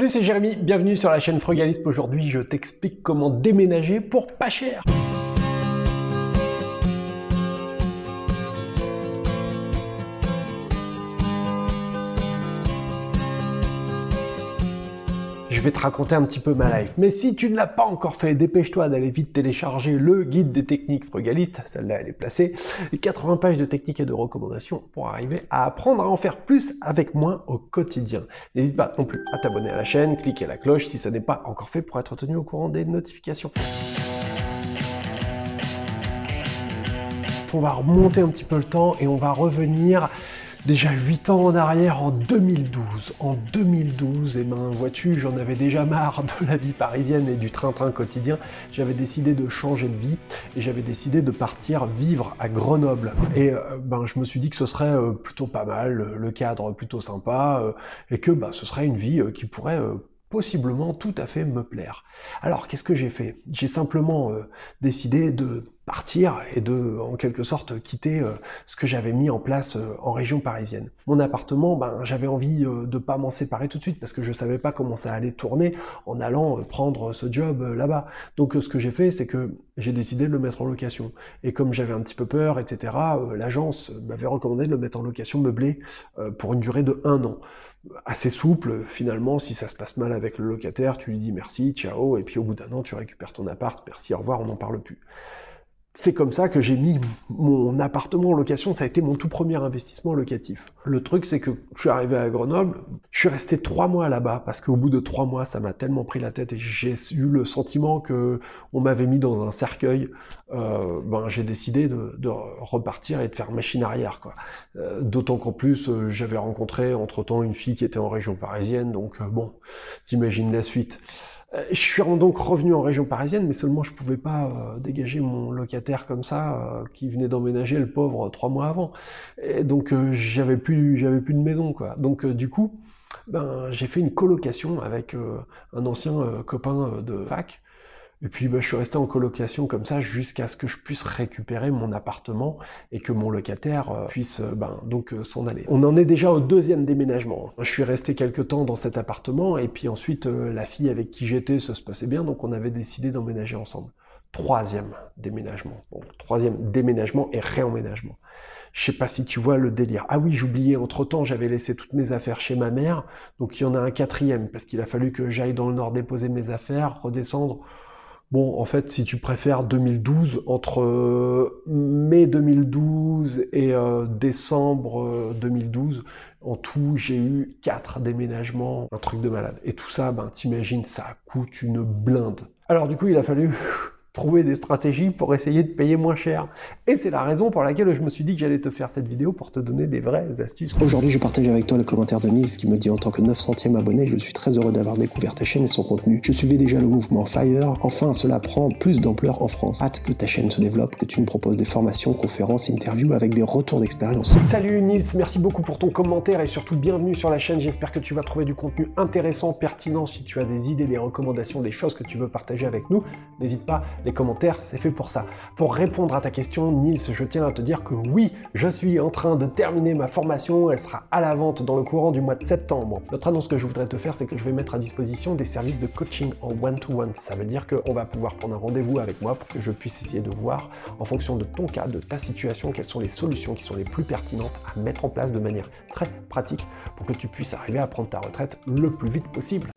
Salut, c'est Jérémy, bienvenue sur la chaîne Frugalisme. Aujourd'hui, je t'explique comment déménager pour pas cher. Je vais te raconter un petit peu ma life. Mais si tu ne l'as pas encore fait, dépêche-toi d'aller vite télécharger le guide des techniques frugalistes. Celle-là, elle est placée. 80 pages de techniques et de recommandations pour arriver à apprendre à en faire plus avec moins au quotidien. N'hésite pas non plus à t'abonner à la chaîne, cliquer la cloche si ça n'est pas encore fait pour être tenu au courant des notifications. On va remonter un petit peu le temps et on va revenir déjà 8 ans en arrière, en 2012. En 2012, et eh ben, vois-tu, j'en avais déjà marre de la vie parisienne et du train-train quotidien. J'avais décidé de changer de vie et j'avais décidé de partir vivre à Grenoble. Et euh, ben, je me suis dit que ce serait euh, plutôt pas mal, le cadre plutôt sympa, euh, et que ben, ce serait une vie qui pourrait possiblement tout à fait me plaire. Alors qu'est-ce que j'ai fait? J'ai simplement euh, décidé de partir et de en quelque sorte quitter euh, ce que j'avais mis en place euh, en région parisienne. Mon appartement, ben j'avais envie de pas m'en séparer tout de suite parce que je savais pas comment ça allait tourner en allant prendre ce job là-bas. Donc ce que j'ai fait, c'est que j'ai décidé de le mettre en location. Et comme j'avais un petit peu peur, etc., l'agence m'avait recommandé de le mettre en location meublée pour une durée de un an assez souple. Finalement, si ça se passe mal avec le locataire, tu lui dis merci, ciao, et puis au bout d'un an, tu récupères ton appart, merci, au revoir, on n'en parle plus c'est comme ça que j'ai mis mon appartement en location. Ça a été mon tout premier investissement locatif. Le truc, c'est que je suis arrivé à Grenoble, je suis resté trois mois là-bas parce qu'au bout de trois mois, ça m'a tellement pris la tête et j'ai eu le sentiment que on m'avait mis dans un cercueil. Euh, ben, j'ai décidé de, repartir et de faire machine arrière. Quoi. Euh, d'autant qu'en plus, euh, j'avais rencontré entre-temps une fille qui était en région parisienne. Donc bon, t'imagines la suite. Euh, je suis donc revenu en région parisienne, mais seulement je pouvais pas euh, dégager mon locataire comme ça, euh, qui venait d'emménager le pauvre trois mois avant. Et donc j'avais plus, j'avais plus de maison quoi. Donc du coup, ben j'ai fait une colocation avec un ancien copain de fac et puis bah, je suis resté en colocation comme ça jusqu'à ce que je puisse récupérer mon appartement et que mon locataire euh, puisse euh, ben, donc euh, s'en aller. On en est déjà au deuxième déménagement. Je suis resté quelques temps dans cet appartement et puis ensuite la fille avec qui j'étais, ça se passait bien, donc on avait décidé d'emménager ensemble. Troisième déménagement. Bon, troisième déménagement et réemménagement. Je sais pas si tu vois le délire. Ah oui, j'oubliais, entre-temps, j'avais laissé toutes mes affaires chez ma mère, donc il y en a un quatrième, parce qu'il a fallu que j'aille dans le nord déposer mes affaires, redescendre. Bon, en fait, si tu préfères 2012, entre euh, mai 2012 et euh, décembre 2012, euh, en tout, j'ai eu quatre déménagements, un truc de malade. Et tout ça, ben, t'imagines, ça coûte une blinde. Alors du coup, il a fallu trouver des stratégies pour essayer de payer moins cher. Et c'est la raison pour laquelle je me suis dit que j'allais te faire cette vidéo pour te donner des vraies astuces. Aujourd'hui, je partage avec toi le commentaire de Nils qui me dit en tant que 900e abonné, je suis très heureux d'avoir découvert ta chaîne et son contenu. Je suivais déjà le mouvement Fire. Enfin, cela prend plus d'ampleur en France. Hâte que ta chaîne se développe, que tu me proposes des formations, conférences, interviews avec des retours d'expérience. Salut Nils, merci beaucoup pour ton commentaire et surtout bienvenue sur la chaîne. J'espère que tu vas trouver du contenu intéressant, pertinent. Si tu as des idées, des recommandations, des choses que tu veux partager avec nous, n'hésite pas, les commentaires, c'est fait pour ça. Pour répondre à ta question, Nils, je tiens à te dire que oui, je suis en train de terminer ma formation, elle sera à la vente dans le courant du mois de septembre. L'autre annonce que je voudrais te faire, c'est que je vais mettre à disposition des services de coaching en one-to-one. Ça veut dire qu'on va pouvoir prendre un rendez-vous avec moi pour que je puisse essayer de voir, en fonction de ton cas, de ta situation, quelles sont les solutions qui sont les plus pertinentes à mettre en place de manière très pratique pour que tu puisses arriver à prendre ta retraite le plus vite possible.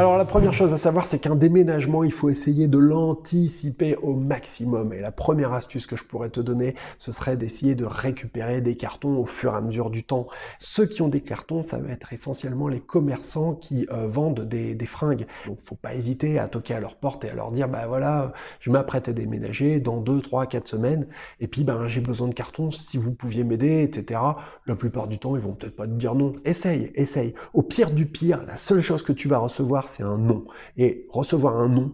Alors la première chose à savoir, c'est qu'un déménagement, il faut essayer de l'anticiper au maximum. Et la première astuce que je pourrais te donner, ce serait d'essayer de récupérer des cartons au fur et à mesure du temps. Ceux qui ont des cartons, ça va être essentiellement les commerçants qui euh, vendent des, fringues. Donc faut pas hésiter à toquer à leur porte et à leur dire, bah voilà, je m'apprête à déménager dans 2, 3, 4 semaines, et puis ben j'ai besoin de cartons, si vous pouviez m'aider, etc. La plupart du temps, ils vont peut-être pas te dire non. Essaye, essaye. Au pire du pire, la seule chose que tu vas recevoir, c'est un nom. Et recevoir un nom,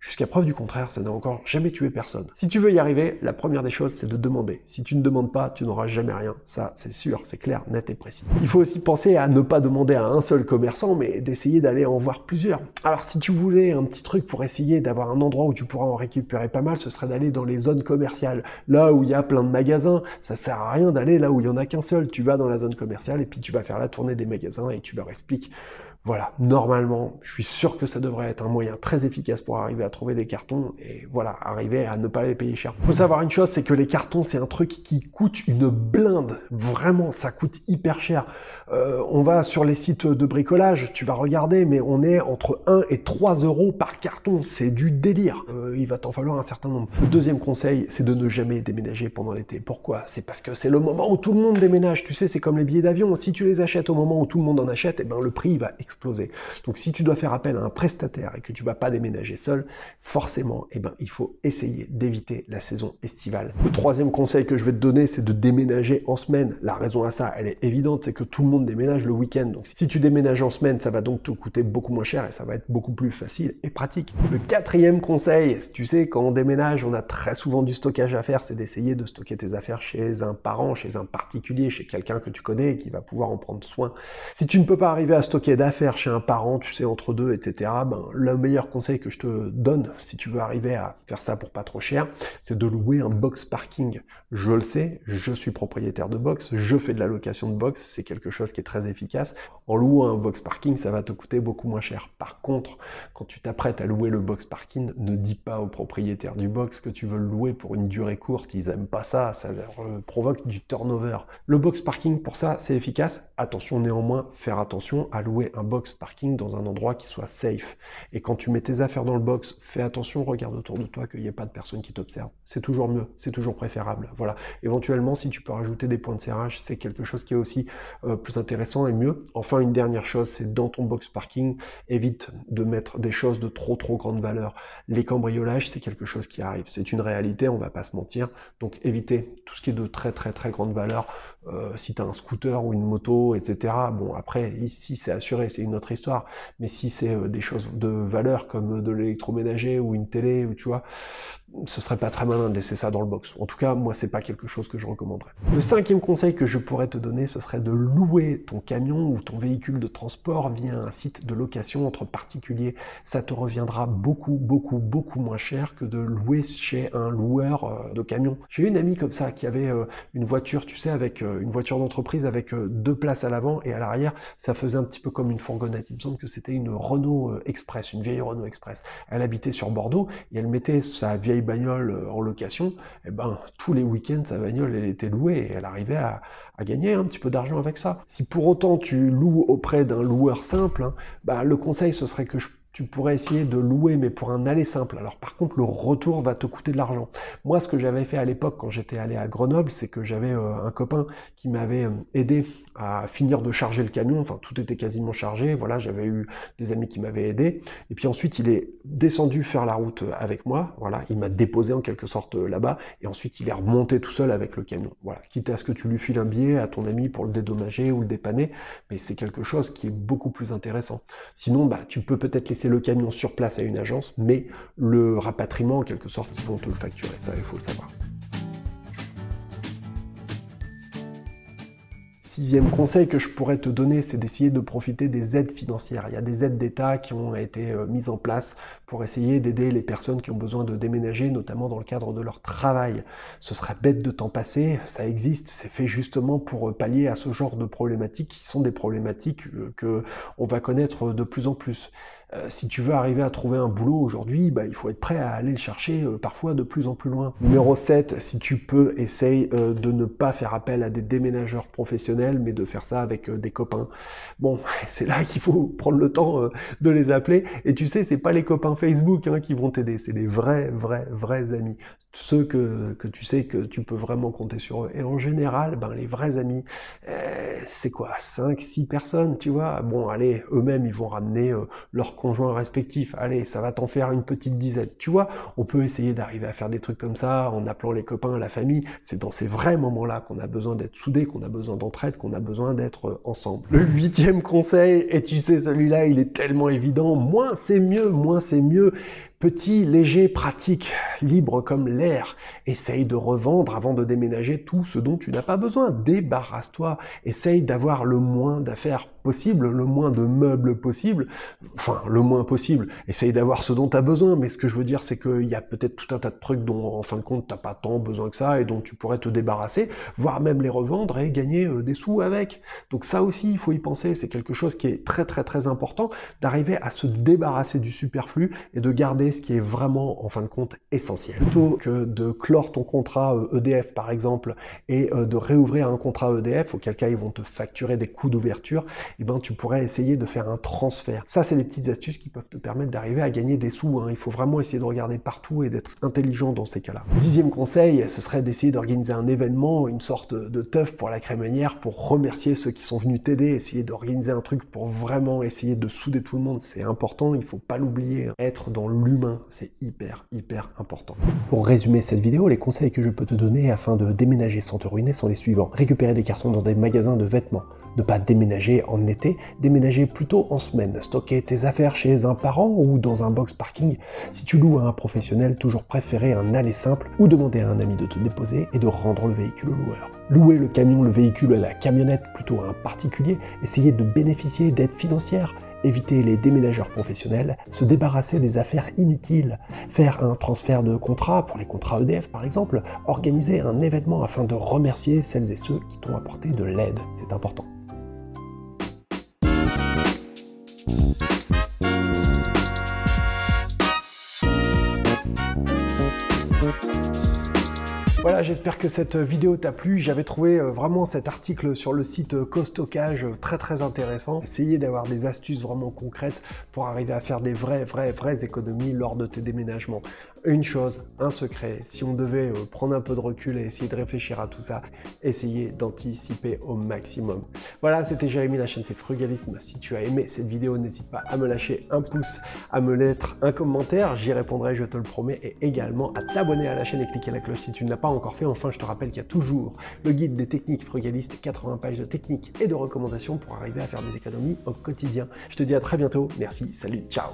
Jusqu'à preuve du contraire, ça n'a encore jamais tué personne. Si tu veux y arriver, la première des choses, c'est de demander. Si tu ne demandes pas, tu n'auras jamais rien. Ça, c'est sûr, c'est clair, net et précis. Il faut aussi penser à ne pas demander à un seul commerçant, mais d'essayer d'aller en voir plusieurs. Alors, si tu voulais un petit truc pour essayer d'avoir un endroit où tu pourras en récupérer pas mal, ce serait d'aller dans les zones commerciales. Là où il y a plein de magasins, ça sert à rien d'aller là où il y en a qu'un seul. Tu vas dans la zone commerciale et puis tu vas faire la tournée des magasins et tu leur expliques voilà, normalement, je suis sûr que ça devrait être un moyen très efficace pour arriver à trouver des cartons et voilà, arriver à ne pas les payer cher. Faut savoir une chose, c'est que les cartons, c'est un truc qui coûte une blinde. Vraiment, ça coûte hyper cher. Euh, on va sur les sites de bricolage, tu vas regarder, mais on est entre 1 et 3 euros par carton. C'est du délire. Euh, il va t'en falloir un certain nombre. Le deuxième conseil, c'est de ne jamais déménager pendant l'été. Pourquoi? C'est parce que c'est le moment où tout le monde déménage. Tu sais, c'est comme les billets d'avion. Si tu les achètes au moment où tout le monde en achète, eh ben le prix va Donc si tu dois faire appel à un prestataire et que tu vas pas déménager seul, forcément, eh ben, il faut essayer d'éviter la saison estivale. Le troisième conseil que je vais te donner, c'est de déménager en semaine. La raison à ça, elle est évidente, c'est que tout le monde déménage le week-end. Donc si tu déménages en semaine, ça va donc te coûter beaucoup moins cher et ça va être beaucoup plus facile et pratique. Le quatrième conseil, tu sais, quand on déménage, on a très souvent du stockage à faire, c'est d'essayer de stocker tes affaires chez un parent, chez un particulier, chez quelqu'un que tu connais et qui va pouvoir en prendre soin. Si tu ne peux pas arriver à stocker d'affaires chez un parent, tu sais, entre deux, etc., ben, le meilleur conseil que je te donne, si tu veux arriver à faire ça pour pas trop cher, c'est de louer un box parking. Je le sais, je suis propriétaire de box, je fais de la location de box, c'est quelque chose qui est très efficace. En louant un box parking, ça va te coûter beaucoup moins cher. Par contre, quand tu t'apprêtes à louer le box parking, ne dis pas au propriétaire du box que tu veux le louer pour une durée courte, ils aiment pas ça, ça euh, provoque du turnover. Le box parking, pour ça, c'est efficace. Attention néanmoins, faire attention à louer un box parking dans un endroit qui soit safe. Et quand tu mets tes affaires dans le box, fais attention, regarde autour de toi qu'il n'y ait pas de personnes qui t'observent. C'est toujours mieux, c'est toujours préférable. Voilà. Éventuellement, si tu peux rajouter des points de serrage, c'est quelque chose qui est aussi euh, plus intéressant et mieux. Enfin, une dernière chose, c'est dans ton box parking, évite de mettre des choses de trop trop grande valeur. Les cambriolages, c'est quelque chose qui arrive. C'est une réalité, on va pas se mentir. Donc évitez tout ce qui est de très très très grande valeur. Euh, si tu as un scooter ou une moto, etc. Bon, après, ici, c'est assuré, c'est une autre histoire. Mais si c'est euh, des choses de valeur comme de l'électroménager ou une télé, ou tu vois, ce serait pas très malin de laisser ça dans le box. En tout cas, moi, c'est pas quelque chose que je recommanderais. Le cinquième conseil que je pourrais te donner, ce serait de louer ton camion ou ton véhicule de transport via un site de location entre particuliers. Ça te reviendra beaucoup, beaucoup, beaucoup moins cher que de louer chez un loueur euh, de camion. J'ai une amie comme ça qui avait une voiture, tu sais, avec une voiture d'entreprise avec euh, deux places à l'avant et à l'arrière, ça faisait un petit peu comme une fourgonnette. Il me semble que c'était une Renault euh, Express, une vieille Renault Express. Elle habitait sur Bordeaux et elle mettait sa vieille bagnole euh, en location. Eh ben tous les week-ends, sa bagnole, elle était louée et elle arrivait à, gagner un petit peu d'argent avec ça. Si pour autant tu loues auprès d'un loueur simple, hein, bah, le conseil ce serait que tu pourrais essayer de louer, mais pour un aller simple. Alors par contre, le retour va te coûter de l'argent. Moi, ce que j'avais fait à l'époque quand j'étais allé à Grenoble, c'est que j'avais euh, un copain qui m'avait euh, aidé à finir de charger le camion. Enfin, tout était quasiment chargé. Voilà, j'avais eu des amis qui m'avaient aidé. Et puis ensuite, il est descendu faire la route avec moi. Voilà, il m'a déposé en quelque sorte euh, là-bas. Et ensuite, il est remonté tout seul avec le camion. Voilà, quitte à ce que tu lui files un billet à ton ami pour le dédommager ou le dépanner, mais c'est quelque chose qui est beaucoup plus intéressant. Sinon, bah, tu peux peut-être laisser le camion sur place à une agence, mais le rapatriement, en quelque sorte, ils vont te le facturer. Ça, il faut le savoir. Sixième conseil que je pourrais te donner, c'est d'essayer de profiter des aides financières. Il y a des aides d'État qui ont été euh, mises en place pour essayer d'aider les personnes qui ont besoin de déménager, notamment dans le cadre de leur travail. Ce serait bête de temps passer, ça existe, c'est fait justement pour euh, pallier à ce genre de problématiques qui sont des problématiques euh, que on va connaître de plus en plus. Euh, si tu veux arriver à trouver un boulot aujourd'hui, bah, il faut être prêt à aller le chercher parfois de plus en plus loin. Numéro 7, si tu peux, essaye de ne pas faire appel à des déménageurs professionnels, mais de faire ça avec des copains. Bon, c'est là qu'il faut prendre le temps de les appeler. Et tu sais, c'est pas les copains Facebook hein, qui vont t'aider, c'est les vrais, vrais, vrais amis ceux que, que, tu sais que tu peux vraiment compter sur eux. Et en général, ben, les vrais amis, euh, c'est quoi 5, 6 personnes, tu vois Bon, allez, eux-mêmes, ils vont ramener euh, leurs conjoints respectifs. Allez, ça va t'en faire une petite dizaine. Tu vois, on peut essayer d'arriver à faire des trucs comme ça en appelant les copains, la famille. C'est dans ces vrais moments-là qu'on a besoin d'être soudés, qu'on a besoin d'entraide, qu'on a besoin d'être euh, ensemble. Le huitième conseil, et tu sais, celui-là, il est tellement évident, moins c'est mieux, moins c'est mieux Petit, léger, pratique, libre comme l'air. Essaye de revendre avant de déménager tout ce dont tu n'as pas besoin. Débarrasse-toi. Essaye d'avoir le moins d'affaires possible, le moins de meubles possible. Enfin, le moins possible. Essaye d'avoir ce dont tu as besoin. Mais ce que je veux dire, c'est qu'il y a peut-être tout un tas de trucs dont, en fin de compte, tu n'as pas tant besoin que ça et dont tu pourrais te débarrasser, voire même les revendre et gagner euh, des sous avec. Donc ça aussi, il faut y penser. C'est quelque chose qui est très, très, très important d'arriver à se débarrasser du superflu et de garder ce qui est vraiment, en fin de compte, essentiel. Plutôt que de clore ton contrat EDF, euh, e par exemple, et euh, de réouvrir un contrat EDF, auquel cas ils vont te facturer des coûts d'ouverture, eh ben, tu pourrais essayer de faire un transfert. Ça, c'est des petites astuces qui peuvent te permettre d'arriver à gagner des sous. Hein. Il faut vraiment essayer de regarder partout et d'être intelligent dans ces cas-là. Dixième conseil, ce serait d'essayer d'organiser un événement, une sorte de teuf pour la crémaillère, pour remercier ceux qui sont venus t'aider, essayer d'organiser un truc pour vraiment essayer de souder tout le monde. C'est important, il faut pas l'oublier. Être dans l'humain c'est hyper, hyper important. Pour résumer cette vidéo, les conseils que je peux te donner afin de déménager sans te ruiner sont les suivants. Récupérer des cartons dans des magasins de vêtements. Ne pas déménager en été, déménager plutôt en semaine. Stocker tes affaires chez un parent ou dans un box parking. Si tu loues à un professionnel, toujours préférer un aller simple ou demander à un ami de te déposer et de rendre le véhicule au loueur. Louer le camion, le véhicule, la camionnette plutôt à un particulier. Essayer de bénéficier d'aides financières éviter les déménageurs professionnels, se débarrasser des affaires inutiles, faire un transfert de contrat pour les contrats EDF par exemple, organiser un événement afin de remercier celles et ceux qui t'ont apporté de l'aide. C'est important. J'espère que cette vidéo t'a plu. J'avais trouvé euh, vraiment cet article sur le site euh, Costockage euh, très très intéressant. Essayez d'avoir des astuces vraiment concrètes pour arriver à faire des vraies, vraies, vraies économies lors de tes déménagements une chose, un secret, si on devait euh, prendre un peu de recul et essayer de réfléchir à tout ça, essayez d'anticiper au maximum. Voilà, c'était Jérémy, la chaîne c'est Frugalisme. Si tu as aimé cette vidéo, n'hésite pas à me lâcher un pouce, à me lettre un commentaire, j'y répondrai, je te le promets, et également à t'abonner à la chaîne et cliquer la cloche si tu ne l'as pas encore fait. Enfin, je te rappelle qu'il y a toujours le guide des techniques frugalistes, 80 pages de techniques et de recommandations pour arriver à faire des économies au quotidien. Je te dis à très bientôt, merci, salut, ciao